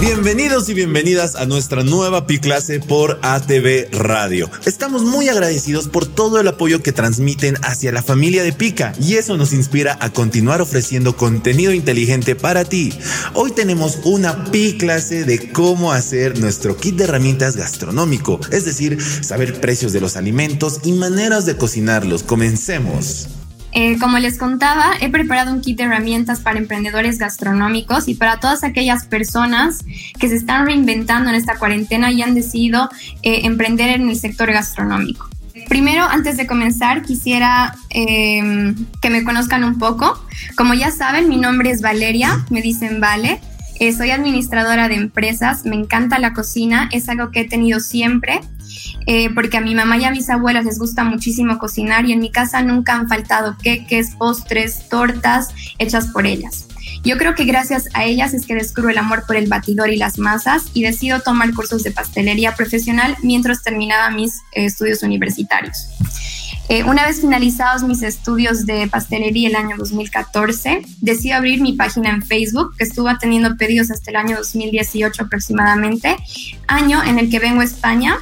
Bienvenidos y bienvenidas a nuestra nueva Pi clase por ATV Radio. Estamos muy agradecidos por todo el apoyo que transmiten hacia la familia de Pica y eso nos inspira a continuar ofreciendo contenido inteligente para ti. Hoy tenemos una Pi clase de cómo hacer nuestro kit de herramientas gastronómico, es decir, saber precios de los alimentos y maneras de cocinarlos. Comencemos. Eh, como les contaba, he preparado un kit de herramientas para emprendedores gastronómicos y para todas aquellas personas que se están reinventando en esta cuarentena y han decidido eh, emprender en el sector gastronómico. Primero, antes de comenzar, quisiera em, que me conozcan un poco. Como ya saben, mi nombre es Valeria, me dicen Vale. Eh, soy administradora de empresas, me encanta la cocina, es algo que he tenido siempre eh, porque a mi mamá y a mis abuelas les gusta muchísimo cocinar y en mi casa nunca han faltado queques, postres, tortas hechas por ellas. Yo creo que gracias a ellas es que descubro el amor por el batidor y las masas y decido tomar cursos de pastelería profesional mientras terminaba mis eh, estudios universitarios. Eh, una vez finalizados mis estudios de pastelería el año 2014, decidí abrir mi página en Facebook, que estuvo teniendo pedidos hasta el año 2018 aproximadamente, año en el que vengo a España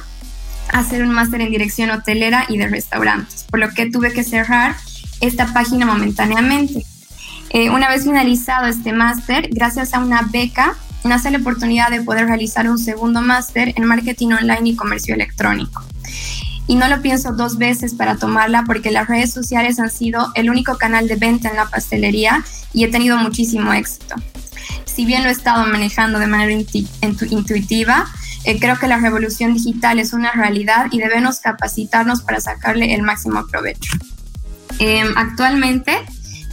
hacer un máster en dirección hotelera y de restaurantes, por lo que tuve que cerrar esta página momentáneamente. Eh, una vez finalizado este máster, gracias a una beca, nace la oportunidad de poder realizar un segundo máster en marketing online y comercio electrónico. Y no lo pienso dos veces para tomarla porque las redes sociales han sido el único canal de venta en la pastelería y he tenido muchísimo éxito. Si bien lo he estado manejando de manera intuitiva, eh, creo que la revolución digital es una realidad y debemos capacitarnos para sacarle el máximo provecho. Em, actualmente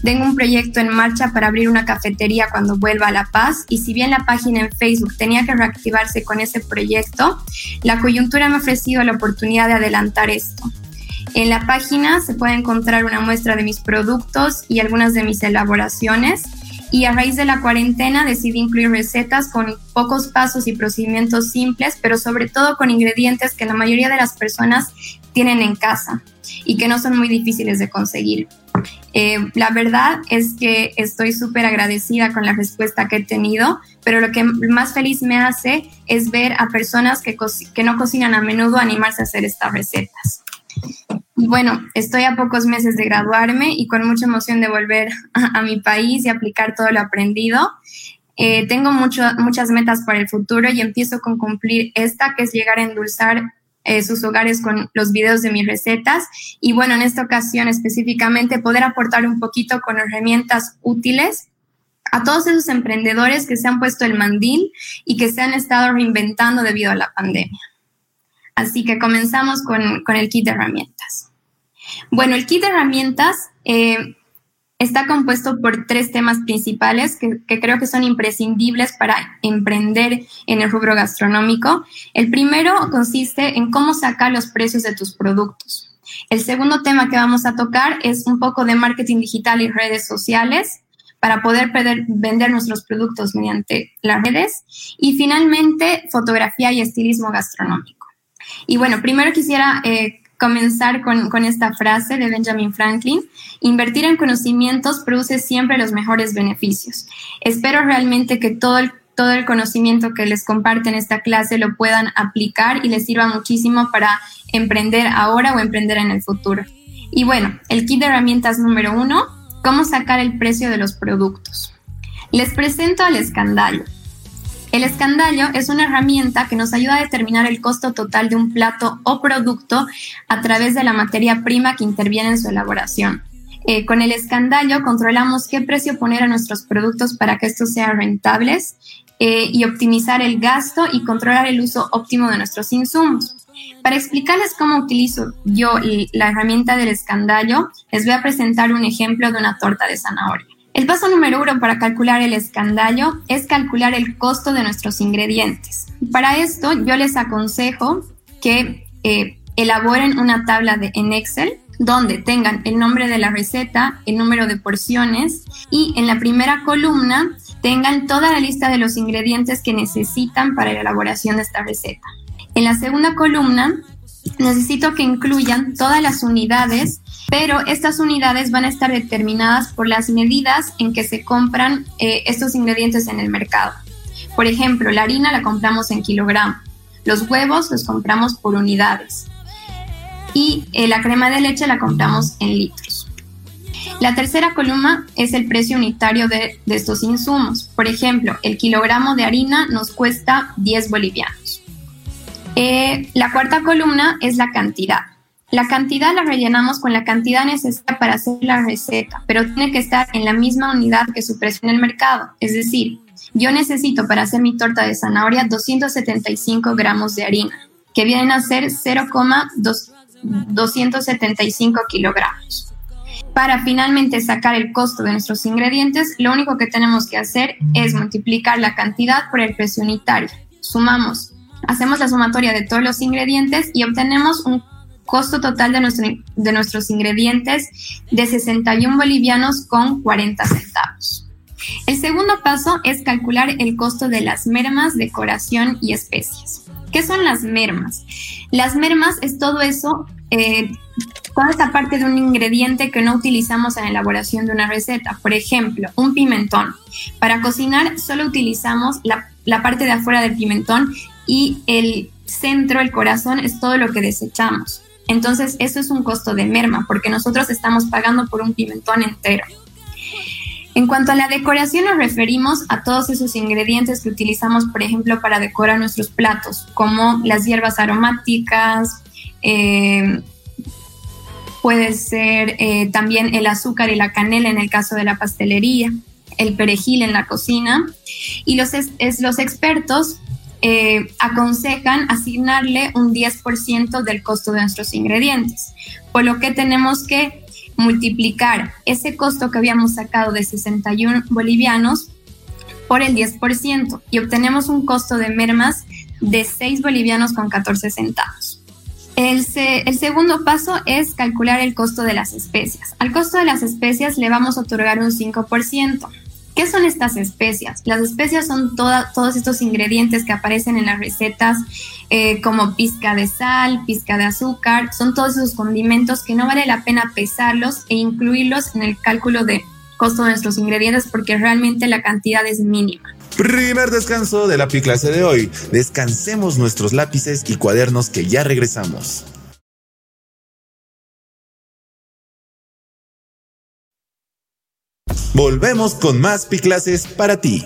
tengo un proyecto en marcha para abrir una cafetería cuando vuelva a La Paz y si bien la página en Facebook tenía que reactivarse con ese proyecto, la coyuntura me ha ofrecido la oportunidad de adelantar esto. En la página se puede encontrar una muestra de mis productos y algunas de mis elaboraciones y a raíz de la cuarentena decidí incluir recetas con pocos pasos y procedimientos simples, pero sobre todo con ingredientes que la mayoría de las personas tienen en casa y que no son muy difíciles de conseguir. Eh, la verdad es que estoy súper agradecida con la respuesta que he tenido, pero lo que más feliz me hace es ver a personas que, que no cocinan a menudo animarse a hacer estas recetas. Bueno, estoy a pocos meses de graduarme y con mucha emoción de volver a, mi país y aplicar todo lo aprendido. Eh, tengo muchas metas para el futuro y empiezo con cumplir esta, que es llegar a endulzar eh, sus hogares con los videos de mis recetas. Y bueno, en esta ocasión específicamente poder aportar un poquito con herramientas útiles a todos esos emprendedores que se han puesto el mandil y que se han estado reinventando debido a la pandemia. Así que comenzamos con, el kit de herramientas. Bueno, el kit de herramientas eh, está compuesto por tres temas principales que, que, creo que son imprescindibles para emprender en el rubro gastronómico. El primero consiste en cómo sacar los precios de tus productos. El segundo tema que vamos a tocar es un poco de marketing digital y redes sociales para poder vender nuestros productos mediante las redes. Y finalmente, fotografía y estilismo gastronómico. Y bueno, primero quisiera eh, comenzar con, con, esta frase de Benjamin Franklin, invertir en conocimientos produce siempre los mejores beneficios. Espero realmente que todo el, todo el conocimiento que les comparte en esta clase lo puedan aplicar y les sirva muchísimo para emprender ahora o emprender en el futuro. Y bueno, el kit de herramientas número uno, cómo sacar el precio de los productos. Les presento al escandalo. El escandallo es una herramienta que nos ayuda a determinar el costo total de un plato o producto a través de la materia prima que interviene en su elaboración. Eh, con el escandallo controlamos qué precio poner a nuestros productos para que estos sean rentables eh, y optimizar el gasto y controlar el uso óptimo de nuestros insumos. Para explicarles cómo utilizo yo la herramienta del escandallo, les voy a presentar un ejemplo de una torta de zanahoria. El paso número uno para calcular el escandallo es calcular el costo de nuestros ingredientes. Para esto yo les aconsejo que eh, elaboren una tabla de, en Excel donde tengan el nombre de la receta, el número de porciones y en la primera columna tengan toda la lista de los ingredientes que necesitan para la elaboración de esta receta. En la segunda columna necesito que incluyan todas las unidades pero estas unidades van a estar determinadas por las medidas en que se compran eh, estos ingredientes en el mercado. Por ejemplo, la harina la compramos en kilogramos, los huevos los compramos por unidades y eh, la crema de leche la compramos en litros. La tercera columna es el precio unitario de, estos insumos. Por ejemplo, el kilogramo de harina nos cuesta 10 bolivianos. Eh, la cuarta columna es la cantidad. La cantidad la rellenamos con la cantidad necesaria para hacer la receta, pero tiene que estar en la misma unidad que su precio en el mercado. Es decir, yo necesito para hacer mi torta de zanahoria 275 gramos de harina, que vienen a ser 0,275 kilogramos. Para finalmente sacar el costo de nuestros ingredientes, lo único que tenemos que hacer es multiplicar la cantidad por el precio unitario. Sumamos, hacemos la sumatoria de todos los ingredientes y obtenemos un costo total de, de nuestros ingredientes de 61 bolivianos con 40 centavos. El segundo paso es calcular el costo de las mermas, decoración y especies. ¿Qué son las mermas? Las mermas es todo eso eh, toda esta parte de un ingrediente que no utilizamos en la elaboración de una receta. Por ejemplo, un pimentón. Para cocinar solo utilizamos la, la parte de afuera del pimentón y el centro, el corazón, es todo lo que desechamos. Entonces, eso es un costo de merma porque nosotros estamos pagando por un pimentón entero. En cuanto a la decoración, nos referimos a todos esos ingredientes que utilizamos, por ejemplo, para decorar nuestros platos, como las hierbas aromáticas, eh, puede ser eh, también el azúcar y la canela en el caso de la pastelería, el perejil en la cocina. Y los, los expertos eh, aconsejan asignarle un 10% del costo de nuestros ingredientes, por lo que tenemos que multiplicar ese costo que habíamos sacado de 61 bolivianos por el 10% y obtenemos un costo de mermas de 6 bolivianos con 14 centavos. El, segundo paso es calcular el costo de las especias. Al costo de las especias le vamos a otorgar un 5%. ¿Qué son estas especias? Las especias son todos estos ingredientes que aparecen en las recetas, eh, como pizca de sal, pizca de azúcar. Son todos esos condimentos que no vale la pena pesarlos e incluirlos en el cálculo de costo de nuestros ingredientes porque realmente la cantidad es mínima. Primer descanso de la clase de hoy. Descansemos nuestros lápices y cuadernos que ya regresamos. Volvemos con más pi clases para ti.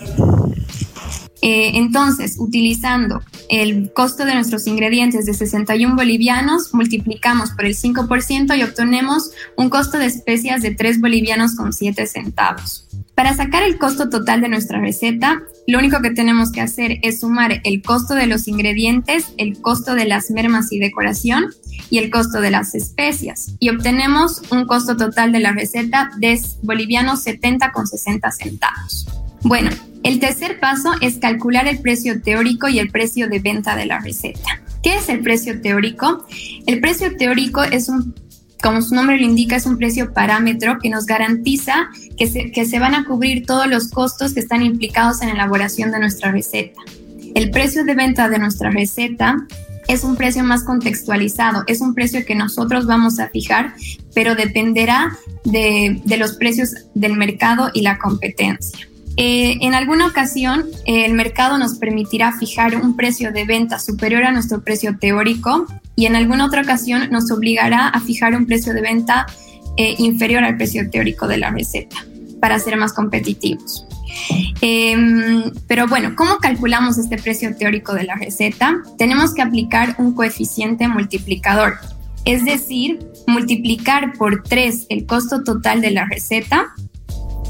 Eh, entonces, utilizando el costo de nuestros ingredientes de 61 bolivianos, multiplicamos por el 5% y obtenemos un costo de especias de 3 bolivianos con 7 centavos. Para sacar el costo total de nuestra receta, lo único que tenemos que hacer es sumar el costo de los ingredientes, el costo de las mermas y decoración y el costo de las especias. Y obtenemos un costo total de la receta de bolivianos 70 con 60 centavos. Bueno, el tercer paso es calcular el precio teórico y el precio de venta de la receta. ¿Qué es el precio teórico? El precio teórico es un como su nombre lo indica, es un precio parámetro que nos garantiza que se, que se van a cubrir todos los costos que están implicados en la elaboración de nuestra receta. El precio de venta de nuestra receta es un precio más contextualizado, es un precio que nosotros vamos a fijar, pero dependerá de, los precios del mercado y la competencia. Eh, en alguna ocasión, el mercado nos permitirá fijar un precio de venta superior a nuestro precio teórico y en alguna otra ocasión nos obligará a fijar un precio de venta eh, inferior al precio teórico de la receta para ser más competitivos. Em, pero bueno, ¿cómo calculamos este precio teórico de la receta? Tenemos que aplicar un coeficiente multiplicador, es decir, multiplicar por 3 el costo total de la receta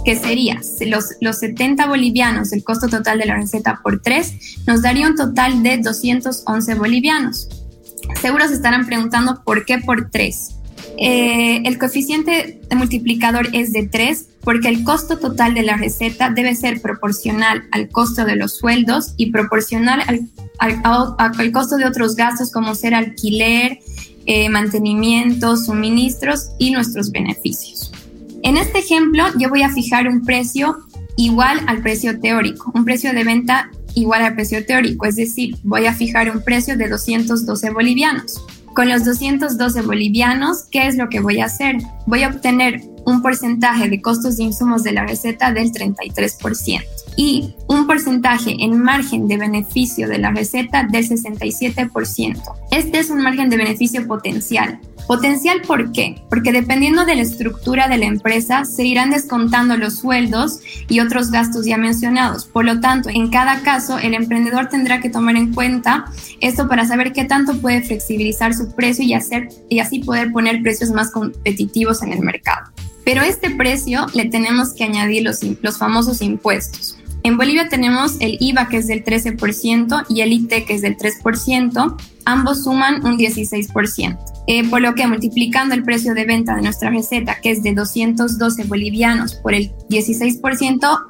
que sería los, los 70 bolivianos, el costo total de la receta por 3, nos daría un total de 211 bolivianos. Seguro se estarán preguntando por qué por 3. Eh, el coeficiente multiplicador es de 3 porque el costo total de la receta debe ser proporcional al costo de los sueldos y proporcional al, al, costo de otros gastos como ser alquiler, eh, mantenimiento, suministros y nuestros beneficios. En este ejemplo, yo voy a fijar un precio igual al precio teórico, un precio de venta igual al precio teórico, es decir, voy a fijar un precio de 212 bolivianos. Con los 212 bolivianos, ¿qué es lo que voy a hacer? Voy a obtener un porcentaje de costos de insumos de la receta del 33% y un porcentaje en margen de beneficio de la receta del 67%. Este es un margen de beneficio potencial. Potencial ¿por qué? Porque dependiendo de la estructura de la empresa se irán descontando los sueldos y otros gastos ya mencionados. Por lo tanto, en cada caso el emprendedor tendrá que tomar en cuenta esto para saber qué tanto puede flexibilizar su precio y, hacer, y así poder poner precios más competitivos en el mercado. Pero este precio le tenemos que añadir los, los famosos impuestos. En Bolivia tenemos el IVA que es del 13% y el IT que es del 3%, ambos suman un 16%, eh, por lo que multiplicando el precio de venta de nuestra receta que es de 212 bolivianos por el 16%,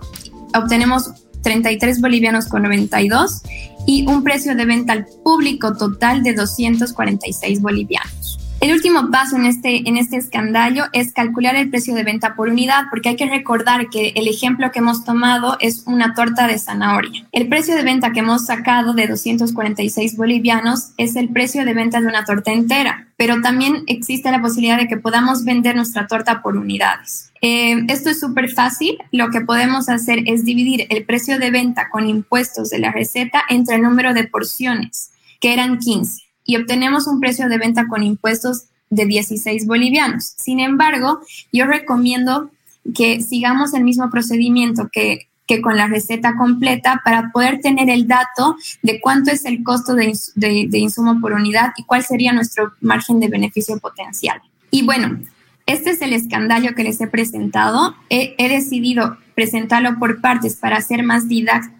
obtenemos 33 bolivianos con 92 y un precio de venta al público total de 246 bolivianos. El último paso en este, en este es calcular el precio de venta por unidad, porque hay que recordar que el ejemplo que hemos tomado es una torta de zanahoria. El precio de venta que hemos sacado de 246 bolivianos es el precio de venta de una torta entera, pero también existe la posibilidad de que podamos vender nuestra torta por unidades. Eh, esto es súper fácil. Lo que podemos hacer es dividir el precio de venta con impuestos de la receta entre el número de porciones, que eran 15 y obtenemos un precio de venta con impuestos de 16 bolivianos. Sin embargo, yo recomiendo que sigamos el mismo procedimiento que, que con la receta completa para poder tener el dato de cuánto es el costo de, de, insumo por unidad y cuál sería nuestro margen de beneficio potencial. Y bueno, este es el escandallo que les he presentado. He, decidido presentarlo por partes para hacer más,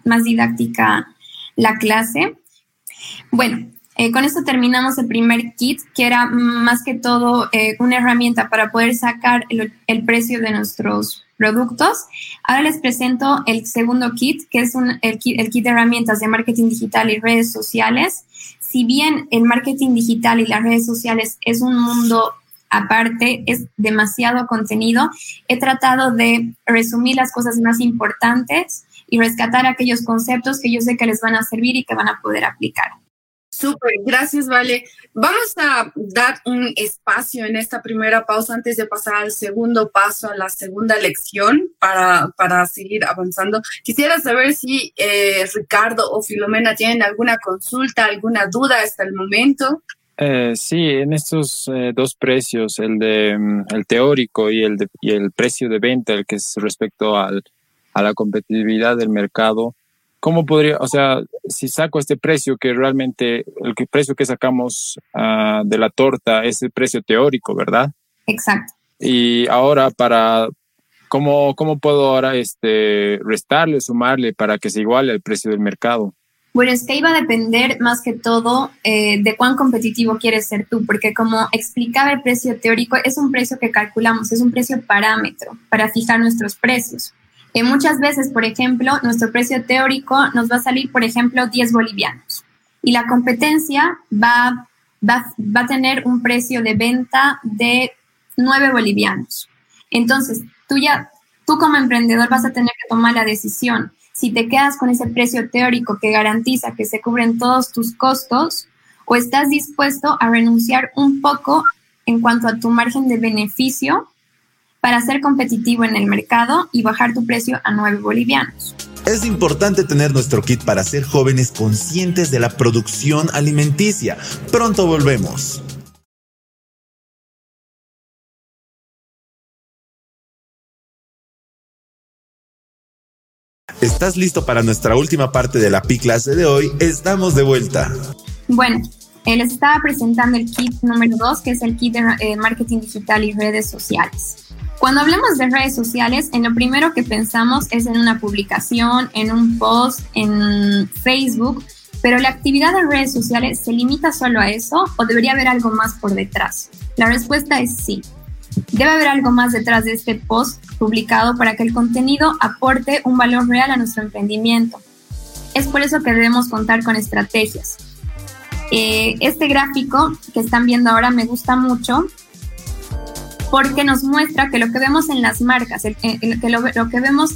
más didáctica la clase. Bueno, eh, con esto terminamos el primer kit, que era más que todo eh, una herramienta para poder sacar el, precio de nuestros productos. Ahora les presento el segundo kit, que es el, kit, el kit de herramientas de marketing digital y redes sociales. Si bien el marketing digital y las redes sociales es un mundo aparte, es demasiado contenido, he tratado de resumir las cosas más importantes y rescatar aquellos conceptos que yo sé que les van a servir y que van a poder aplicar. Súper, gracias, Vale. Vamos a dar un espacio en esta primera pausa antes de pasar al segundo paso, a la segunda lección para, para seguir avanzando. Quisiera saber si eh, Ricardo o Filomena tienen alguna consulta, alguna duda hasta el momento. Eh, sí, en estos eh, dos precios, el de mm, el teórico y el, de, y el precio de venta, el que es respecto al, a la competitividad del mercado, ¿cómo podría, o sea, si saco este precio que realmente, el precio que sacamos uh, de la torta es el precio teórico, ¿verdad? Exacto. Y ahora para, ¿cómo, cómo puedo ahora este, restarle, sumarle para que se iguale el precio del mercado? Bueno, es que iba a depender más que todo eh, de cuán competitivo quieres ser tú, porque como explicaba el precio teórico, es un precio que calculamos, es un precio parámetro para fijar nuestros precios muchas veces, por ejemplo, nuestro precio teórico nos va a salir, por ejemplo, 10 bolivianos y la competencia va, va, va a tener un precio de venta de 9 bolivianos. Entonces, tú ya, tú como emprendedor vas a tener que tomar la decisión. Si te quedas con ese precio teórico que garantiza que se cubren todos tus costos o estás dispuesto a renunciar un poco en cuanto a tu margen de beneficio para ser competitivo en el mercado y bajar tu precio a 9 bolivianos. Es importante tener nuestro kit para ser jóvenes conscientes de la producción alimenticia. Pronto volvemos. ¿Estás listo para nuestra última parte de la PI clase de hoy? Estamos de vuelta. Bueno, les estaba presentando el kit número 2, que es el kit de eh, marketing digital y redes sociales. Cuando hablamos de redes sociales, en lo primero que pensamos es en una publicación, en un post, en Facebook, pero la actividad de redes sociales se limita solo a eso o debería haber algo más por detrás. La respuesta es sí. Debe haber algo más detrás de este post publicado para que el contenido aporte un valor real a nuestro emprendimiento. Es por eso que debemos contar con estrategias. Eh, este gráfico que están viendo ahora me gusta mucho porque nos muestra que lo que vemos en las marcas, que lo, que vemos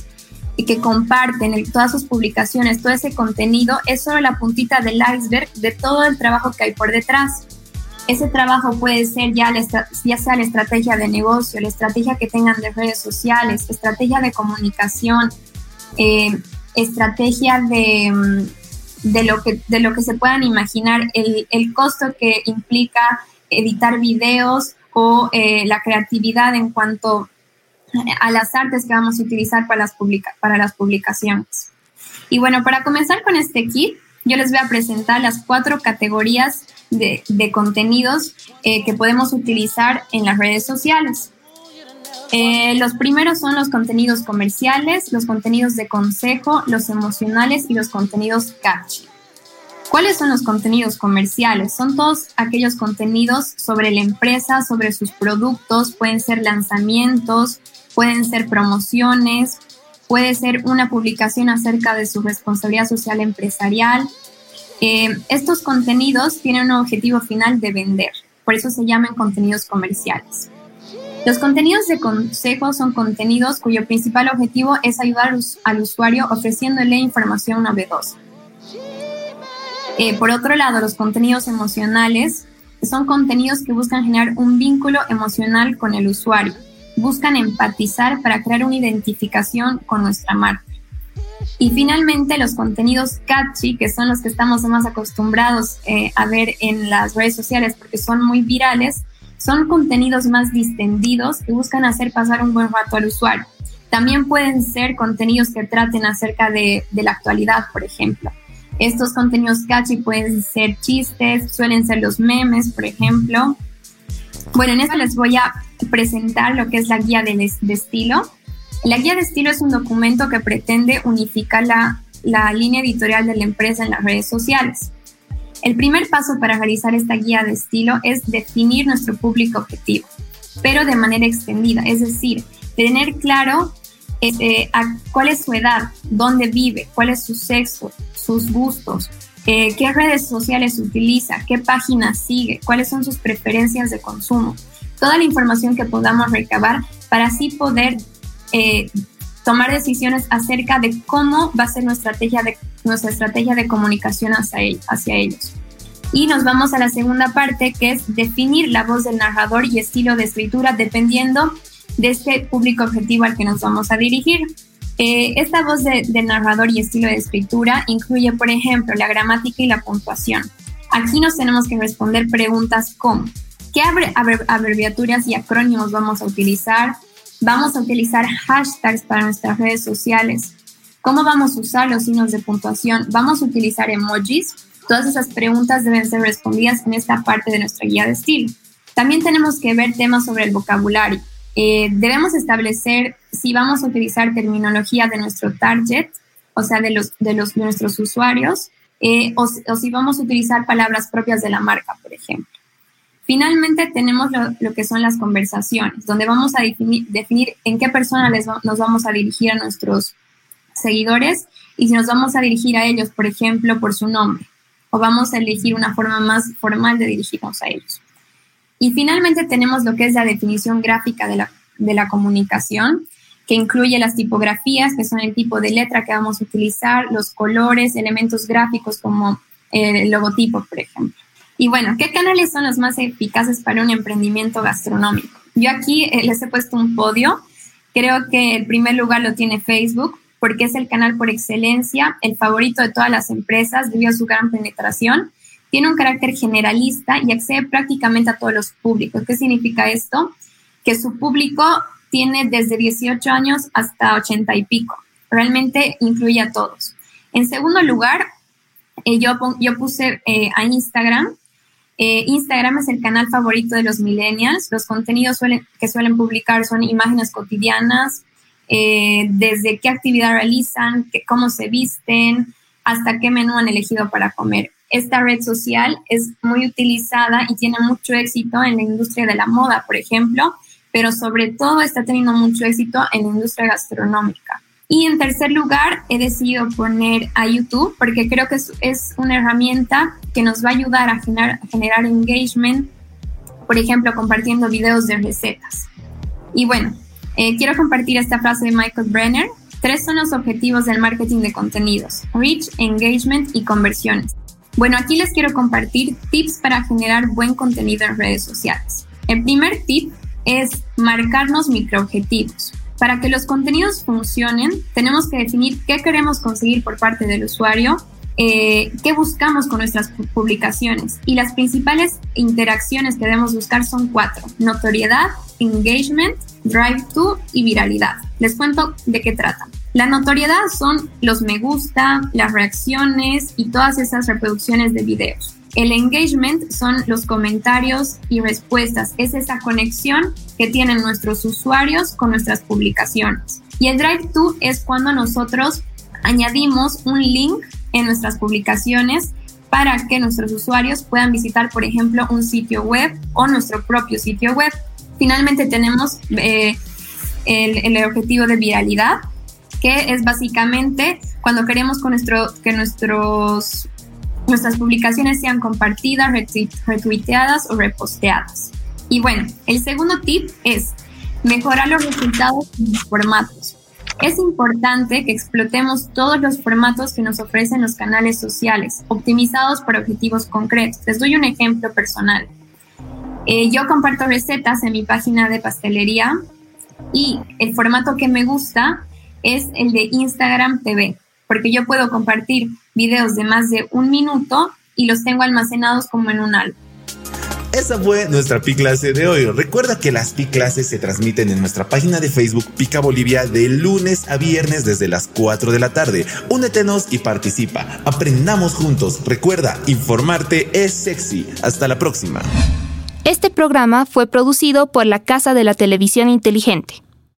y que comparten en todas sus publicaciones, todo ese contenido, es solo la puntita del iceberg de todo el trabajo que hay por detrás. Ese trabajo puede ser ya, ya sea la estrategia de negocio, la estrategia que tengan de redes sociales, estrategia de comunicación, eh, estrategia de, mm, de, lo que, de lo que se puedan imaginar, el, el costo que implica editar videos o eh, la creatividad en cuanto a las artes que vamos a utilizar para las, publica para las publicaciones. Y bueno, para comenzar con este kit, yo les voy a presentar las cuatro categorías de, contenidos eh, que podemos utilizar en las redes sociales. Eh, los primeros son los contenidos comerciales, los contenidos de consejo, los emocionales y los contenidos catchy. ¿Cuáles son los contenidos comerciales? Son todos aquellos contenidos sobre la empresa, sobre sus productos, pueden ser lanzamientos, pueden ser promociones, puede ser una publicación acerca de su responsabilidad social empresarial. Eh, estos contenidos tienen un objetivo final de vender, por eso se llaman contenidos comerciales. Los contenidos de consejo son contenidos cuyo principal objetivo es ayudar al usuario ofreciéndole información novedosa. Eh, por otro lado, los contenidos emocionales son contenidos que buscan generar un vínculo emocional con el usuario buscan empatizar para crear una identificación con nuestra marca. Y finalmente los contenidos catchy, que son los que estamos más acostumbrados eh, a ver en las redes sociales porque son muy virales, son contenidos más distendidos que buscan hacer pasar un buen rato al usuario. También pueden ser contenidos que traten acerca de, de la actualidad, por ejemplo. Estos contenidos catchy pueden ser chistes, suelen ser los memes, por ejemplo. Bueno, en esto les voy a presentar lo que es la guía de, estilo. La guía de estilo es un documento que pretende unificar la, la línea editorial de la empresa en las redes sociales. El primer paso para realizar esta guía de estilo es definir nuestro público objetivo, pero de manera extendida, es decir, tener claro este, cuál es su edad, dónde vive, cuál es su sexo, sus gustos, eh, qué redes sociales utiliza, qué páginas sigue, cuáles son sus preferencias de consumo toda la información que podamos recabar para así poder eh, tomar decisiones acerca de cómo va a ser nuestra estrategia de, nuestra estrategia de comunicación hacia, hacia ellos. Y nos vamos a la segunda parte, que es definir la voz del narrador y estilo de escritura dependiendo de este público objetivo al que nos vamos a dirigir. Eh, esta voz de, narrador y estilo de escritura incluye, por ejemplo, la gramática y la puntuación. Aquí nos tenemos que responder preguntas como, ¿Qué abreviaturas y acrónimos vamos a utilizar? Vamos a utilizar hashtags para nuestras redes sociales. ¿Cómo vamos a usar los signos de puntuación? ¿Vamos a utilizar emojis? Todas esas preguntas deben ser respondidas en esta parte de nuestra guía de estilo. También tenemos que ver temas sobre el vocabulario. Eh, debemos establecer si vamos a utilizar terminología de nuestro target, o sea, de, los, de, los, nuestros usuarios, eh, o, o si vamos a utilizar palabras propias de la marca, por ejemplo. Finalmente tenemos lo, que son las conversaciones, donde vamos a definir, en qué persona les nos vamos a dirigir a nuestros seguidores y si nos vamos a dirigir a ellos, por ejemplo, por su nombre, o vamos a elegir una forma más formal de dirigirnos a ellos. Y finalmente tenemos lo que es la definición gráfica de la, de la comunicación, que incluye las tipografías, que son el tipo de letra que vamos a utilizar, los colores, elementos gráficos como el logotipo, por ejemplo. Y bueno, ¿qué canales son los más eficaces para un emprendimiento gastronómico? Yo aquí eh, les he puesto un podio. Creo que el primer lugar lo tiene Facebook porque es el canal por excelencia, el favorito de todas las empresas debido a su gran penetración. Tiene un carácter generalista y accede prácticamente a todos los públicos. ¿Qué significa esto? Que su público tiene desde 18 años hasta 80 y pico. Realmente incluye a todos. En segundo lugar, eh, yo, yo puse eh, a Instagram eh, Instagram es el canal favorito de los millennials. Los contenidos que suelen publicar son imágenes cotidianas, desde qué actividad realizan, cómo se visten, hasta qué menú han elegido para comer. Esta red social es muy utilizada y tiene mucho éxito en la industria de la moda, por ejemplo, pero sobre todo está teniendo mucho éxito en la industria gastronómica. Y en tercer lugar, he decidido poner a YouTube porque creo que es, una herramienta que nos va a ayudar a generar, engagement, por ejemplo, compartiendo videos de recetas. Y bueno, eh, quiero compartir esta frase de Michael Brenner. Tres son los objetivos del marketing de contenidos, reach, engagement y conversiones. Bueno, aquí les quiero compartir tips para generar buen contenido en redes sociales. El primer tip es marcarnos microobjetivos. Para que los contenidos funcionen, tenemos que definir qué queremos conseguir por parte del usuario, eh, qué buscamos con nuestras publicaciones. Y las principales interacciones que debemos buscar son cuatro. Notoriedad, engagement, drive to y viralidad. Les cuento de qué trata. La notoriedad son los me gusta, las reacciones y todas esas reproducciones de videos. El engagement son los comentarios y respuestas. Es esa conexión que tienen nuestros usuarios con nuestras publicaciones. Y el drive to es cuando nosotros añadimos un link en nuestras publicaciones para que nuestros usuarios puedan visitar, por ejemplo, un sitio web o nuestro propio sitio web. Finalmente tenemos eh, el, el objetivo de viralidad, que es básicamente cuando queremos que nuestros, nuestras publicaciones sean compartidas, retuiteadas o reposteadas. Y bueno, el segundo tip es mejorar los resultados en los formatos. Es importante que explotemos todos los formatos que nos ofrecen los canales sociales, optimizados por objetivos concretos. Les doy un ejemplo personal. Eh, yo comparto recetas en mi página de pastelería y el formato que me gusta es el de Instagram TV, porque yo puedo compartir videos de más de un minuto y los tengo almacenados como en un álbum. Esa fue nuestra PI clase de hoy. Recuerda que las PI clases se transmiten en nuestra página de Facebook Pica Bolivia de lunes a viernes desde las 4 de la tarde. Únetenos y participa. Aprendamos juntos. Recuerda, informarte es sexy. Hasta la próxima. Este programa fue producido por la Casa de la Televisión Inteligente.